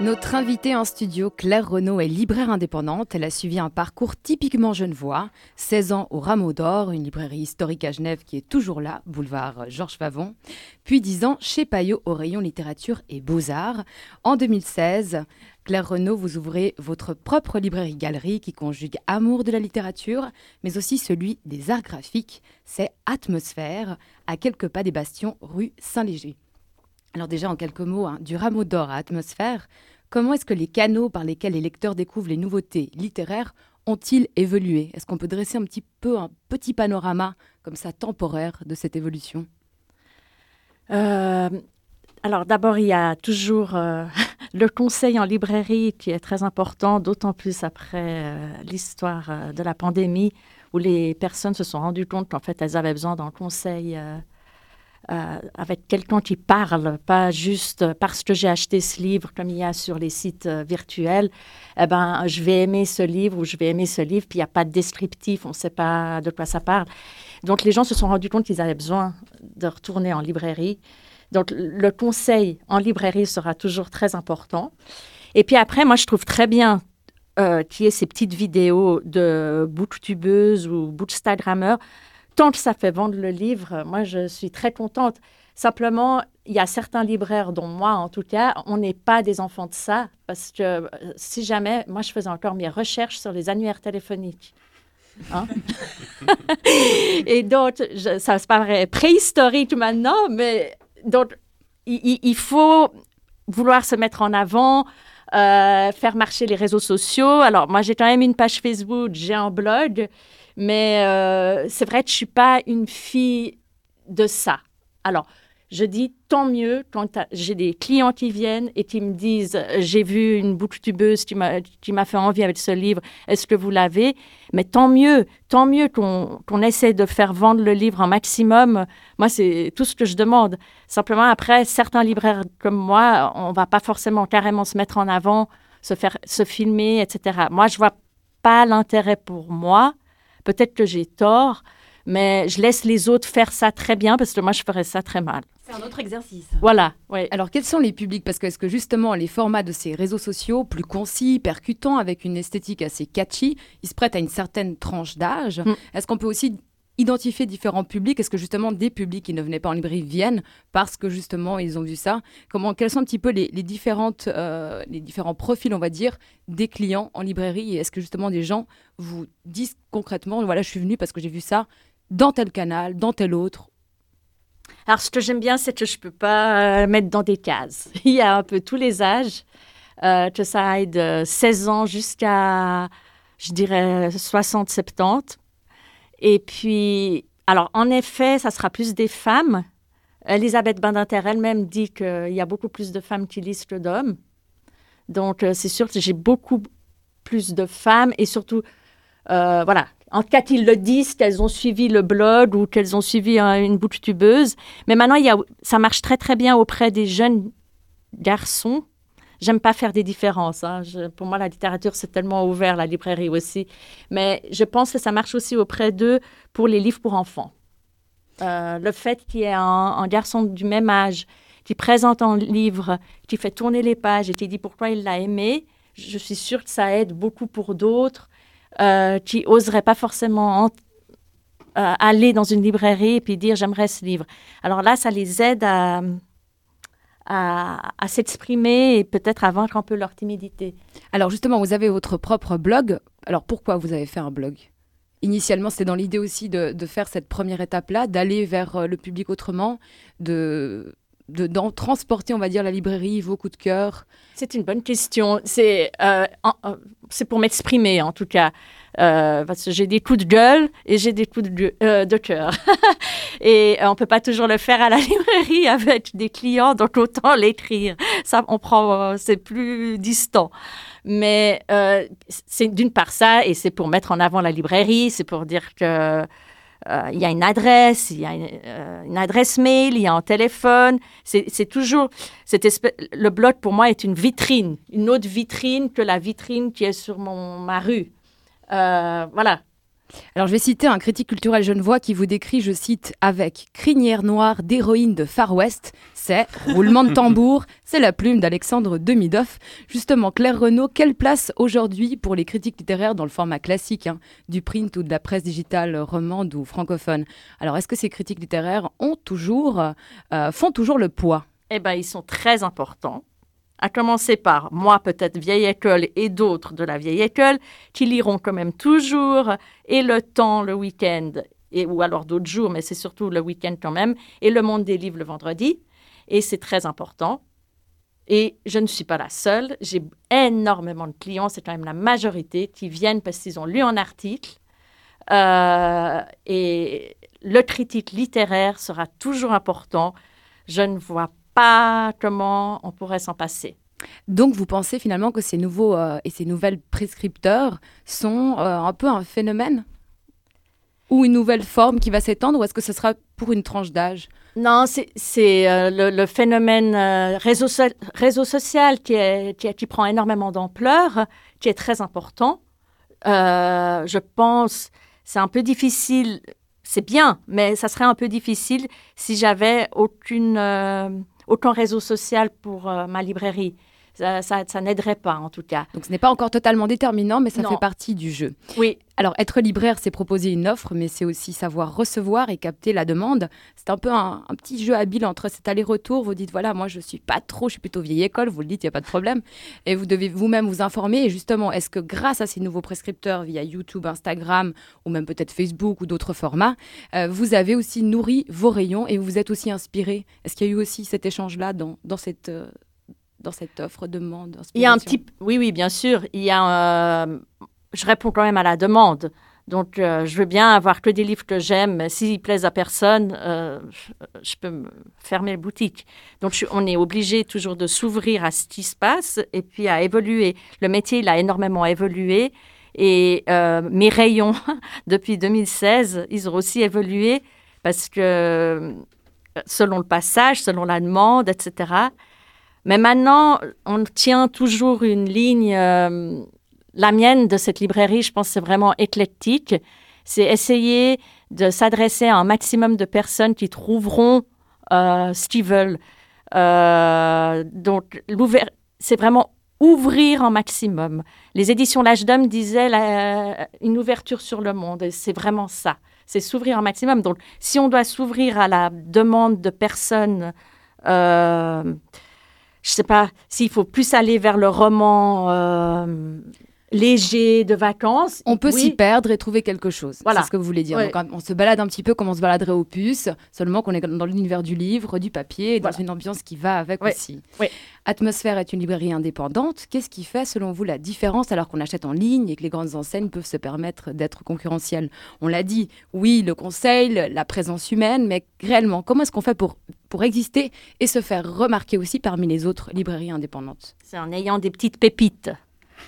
Notre invitée en studio, Claire Renaud, est libraire indépendante. Elle a suivi un parcours typiquement genevois. 16 ans au Rameau d'Or, une librairie historique à Genève qui est toujours là, boulevard Georges Favon. Puis 10 ans chez Payot au rayon littérature et beaux-arts. En 2016, Claire Renaud, vous ouvrez votre propre librairie-galerie qui conjugue amour de la littérature, mais aussi celui des arts graphiques. C'est Atmosphère, à quelques pas des bastions, rue Saint-Léger. Alors déjà, en quelques mots, hein, du rameau d'or à Atmosphère, Comment est-ce que les canaux par lesquels les lecteurs découvrent les nouveautés littéraires ont-ils évolué? Est-ce qu'on peut dresser un petit peu un petit panorama comme ça temporaire de cette évolution? Euh, Alors d'abord, il y a toujours euh, le conseil en librairie qui est très important, d'autant plus après euh, l'histoire de la pandémie où les personnes se sont rendues compte qu'en fait elles avaient besoin d'un conseil euh, avec quelqu'un qui parle, pas juste parce que j'ai acheté ce livre comme il y a sur les sites euh, virtuels, eh ben, je vais aimer ce livre ou je vais aimer ce livre, puis il n'y a pas de descriptif, on ne sait pas de quoi ça parle. Donc les gens se sont rendus compte qu'ils avaient besoin de retourner en librairie. Donc le conseil en librairie sera toujours très important. Et puis après, moi je trouve très bien euh, qu'il y ait ces petites vidéos de booktubeuses ou bookstagrammeurs tant que ça fait vendre le livre, moi, je suis très contente. Simplement, il y a certains libraires, dont moi en tout cas, on n'est pas des enfants de ça, parce que euh, si jamais, moi, je faisais encore mes recherches sur les annuaires téléphoniques. Hein? Et donc, ça se paraît préhistorique maintenant, mais donc, il, faut vouloir se mettre en avant, euh, faire marcher les réseaux sociaux. Alors, moi, j'ai quand même une page Facebook, j'ai un blog, mais euh, c'est vrai que je ne suis pas une fille de ça. Alors, je dis tant mieux quand j'ai des clients qui viennent et qui me disent j'ai vu une boucle tubeuse qui m'a fait envie avec ce livre, est-ce que vous l'avez? Mais tant mieux, tant mieux qu'on essaie de faire vendre le livre un maximum. Moi, c'est tout ce que je demande. Simplement, après, certains libraires comme moi, on va pas forcément carrément se mettre en avant, se faire se filmer, etc. Moi, je vois pas l'intérêt pour moi Peut-être que j'ai tort, mais je laisse les autres faire ça très bien parce que moi, je ferais ça très mal. C'est un autre exercice. Voilà, oui. Alors, quels sont les publics? Parce que est-ce que justement, les formats de ces réseaux sociaux, plus concis, percutants, avec une esthétique assez catchy, ils se prêtent à une certaine tranche d'âge? Mm. Est-ce qu'on peut aussi identifier différents publics? Est-ce que justement des publics qui ne venaient pas en librairie viennent parce que justement ils ont vu ça? Comment, Quels sont un petit peu les, différentes, euh, les différents profils, on va dire, des clients en librairie? Et est-ce que justement des gens vous disent concrètement, voilà, je suis venu parce que j'ai vu ça dans tel canal, dans tel autre Alors ce que j'aime bien, c'est que je ne peux pas euh, mettre dans des cases. Il y a un peu tous les âges, euh, que ça aille de 16 ans jusqu'à, je dirais, 60-70. Et puis, alors en effet, ça sera plus des femmes. Elisabeth Badinter elle-même dit qu'il y a beaucoup plus de femmes qui lisent que d'hommes. Donc, euh, c'est sûr que j'ai beaucoup plus de femmes et surtout, euh, voilà, en cas qu'ils le disent, qu'elles ont suivi le blog ou qu'elles ont suivi une bouche tubeuse. Mais maintenant, ça marche très, très bien auprès des jeunes garçons J'aime pas faire des différences. Hein. pour moi, la littérature, c'est tellement ouvert, la librairie aussi. Mais je pense que ça marche aussi auprès d'eux pour les livres pour enfants. Euh, le fait qu'il y ait un, garçon du même âge qui présente un livre, qui fait tourner les pages et qui dit pourquoi il l'a aimé, je suis sûre que ça aide beaucoup pour d'autres euh, qui n'oseraient pas forcément euh, aller dans une librairie et puis dire j'aimerais ce livre. Alors là, ça les aide à, à, s'exprimer et peut-être à vaincre un peu leur timidité. Alors justement, vous avez votre propre blog. Alors pourquoi vous avez fait un blog? Initialement, c'était dans l'idée aussi de, faire cette première étape-là, d'aller vers euh, le public autrement, de d'en transporter, on va dire, la librairie, vos coups de cœur C'est une bonne question. C'est euh, c'est pour m'exprimer, en tout cas. Euh, parce que j'ai des coups de gueule et j'ai des coups de, euh, de cœur. et on peut pas toujours le faire à la librairie avec des clients, donc autant l'écrire. Ça, on prend, c'est plus distant. Mais c'est d'une part ça, et c'est pour mettre en avant la librairie, c'est pour dire que euh, il y a une adresse, il y a euh, une, adresse mail, il y a un téléphone. C'est toujours cette. Le blog pour moi est une vitrine, une autre vitrine que la vitrine qui est sur mon ma rue. Euh, voilà. Alors je vais citer un critique culturel genevois qui vous décrit, je cite, avec crinière noire d'héroïne de Far West, c'est roulement de tambour, c'est la plume d'Alexandre Demidoff. Justement, Claire Renaud, quelle place aujourd'hui pour les critiques littéraires dans le format classique hein, du print ou de la presse digitale romande ou francophone? Alors est-ce que ces critiques littéraires ont toujours, euh, font toujours le poids? Eh bien, ils sont très importants à commencer par moi peut-être vieille école et d'autres de la vieille école qui liront quand même toujours et le temps le week-end et ou alors d'autres jours mais c'est surtout le week-end quand même et le monde des livres le vendredi et c'est très important. Et je ne suis pas la seule j'ai énormément de clients c'est quand même la majorité qui viennent parce qu'ils ont lu un article euh, et le critique littéraire sera toujours important. Je ne vois pas comment on pourrait s'en passer. Donc vous pensez finalement que ces nouveaux euh, et ces nouvelles prescripteurs sont euh, un peu un phénomène? Ou une nouvelle forme qui va s'étendre ou est-ce que ce sera pour une tranche d'âge? Non, c'est euh, le, phénomène réseau, réseau, social qui, est, qui, qui prend énormément d'ampleur, qui est très important. je pense c'est un peu difficile, c'est bien, mais ça serait un peu difficile si j'avais aucune aucun réseau social pour euh, ma librairie. Ça, ça, n'aiderait pas en tout cas. Donc ce n'est pas encore totalement déterminant, mais ça fait partie du jeu. Oui. Alors être libraire, c'est proposer une offre, mais c'est aussi savoir recevoir et capter la demande. C'est un peu un, petit jeu habile entre cet aller-retour. Vous dites voilà, moi je suis pas trop, je suis plutôt vieille école. Vous le dites, il y a pas de problème. Et vous devez vous-même vous informer. Et justement, est-ce que grâce à ces nouveaux prescripteurs via YouTube, Instagram ou même peut-être Facebook ou d'autres formats, euh, vous avez aussi nourri vos rayons et vous êtes aussi inspiré? Est-ce qu'il y a eu aussi cet échange-là dans, dans cette euh, dans cette offre demande Il y a un petit, oui, oui, bien sûr. Il y a, euh, je réponds quand même à la demande. Donc, euh, je veux bien avoir que des livres que j'aime. S'ils plaisent à personne, euh, je peux fermer la boutique. Donc, on est obligé toujours de s'ouvrir à ce qui se passe et puis à évoluer. Le métier, il a énormément évolué. Et mes rayons, depuis 2016, ils ont aussi évolué parce que selon le passage, selon la demande, etc. Mais maintenant, on tient toujours une ligne. Euh, la mienne de cette librairie, je pense, c'est vraiment éclectique. C'est essayer de s'adresser à un maximum de personnes qui trouveront euh, ce qu'ils veulent. Euh, donc, c'est vraiment ouvrir un maximum. Les éditions L'Âge d'Homme disaient une ouverture sur le monde, c'est vraiment ça. C'est s'ouvrir un maximum. Donc, si on doit s'ouvrir à la demande de personnes je ne sais pas s'il faut plus aller vers le roman euh, léger de vacances. On peut s'y perdre et trouver quelque chose. Voilà. C'est ce que vous voulez dire. on se balade un petit peu comme on se baladerait au puce, seulement qu'on est dans l'univers du livre, du papier, et dans une ambiance qui va avec aussi. Atmosphère est une librairie indépendante. Qu'est-ce qui fait, selon vous, la différence alors qu'on achète en ligne et que les grandes enseignes peuvent se permettre d'être concurrentielles? On l'a dit, oui, le conseil, la présence humaine, mais réellement, comment est-ce qu'on fait pour, pour exister et se faire remarquer aussi parmi les autres librairies indépendantes C'est en ayant des petites pépites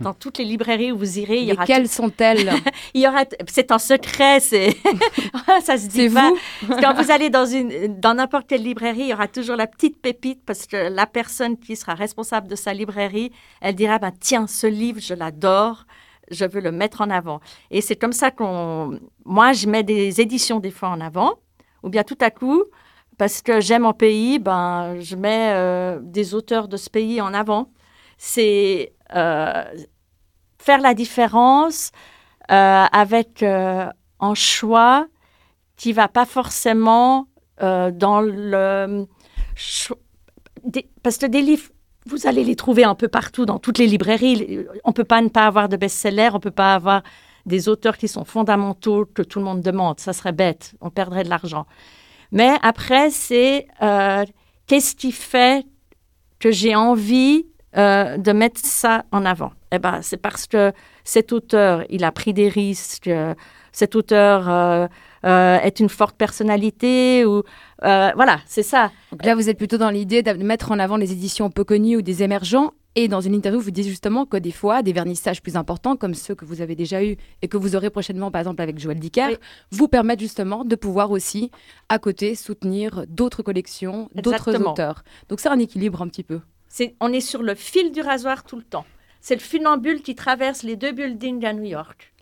dans toutes les librairies où vous irez. Il y aura quelles sont-elles Il y aura. C'est en secret. C'est ça se dit pas. Vous Quand vous allez dans une dans n'importe quelle librairie, il y aura toujours la petite pépite parce que la personne qui sera responsable de sa librairie, elle dira bah, tiens ce livre je l'adore. Je veux le mettre en avant. Et c'est comme ça qu'on. Moi, je mets des éditions des fois en avant, ou bien tout à coup, parce que j'aime mon pays, ben, je mets euh, des auteurs de ce pays en avant. C'est euh, faire la différence euh, avec un choix qui va pas forcément dans le parce que des livres vous allez les trouver un peu partout dans toutes les librairies. On peut pas ne pas avoir de best-sellers, on peut pas avoir des auteurs qui sont fondamentaux que tout le monde demande. Ça serait bête, on perdrait de l'argent. Mais après, c'est qu'est-ce qui fait que j'ai envie euh, de mettre ça en avant? Eh ben, C'est parce que cet auteur, il a pris des risques, cet auteur euh, euh, est une forte personnalité, ou voilà, c'est ça. Là, vous êtes plutôt dans l'idée de mettre en avant les éditions peu connues ou des émergents. Et dans une interview, vous dites justement que des fois, des vernissages plus importants, comme ceux que vous avez déjà eus et que vous aurez prochainement, par exemple avec Joël Dicker, vous permettent justement de pouvoir aussi, à côté, soutenir d'autres collections, d'autres auteurs. Donc c'est un équilibre un petit peu on est sur le fil du rasoir tout le temps. C'est le funambule qui traverse les deux buildings à New York.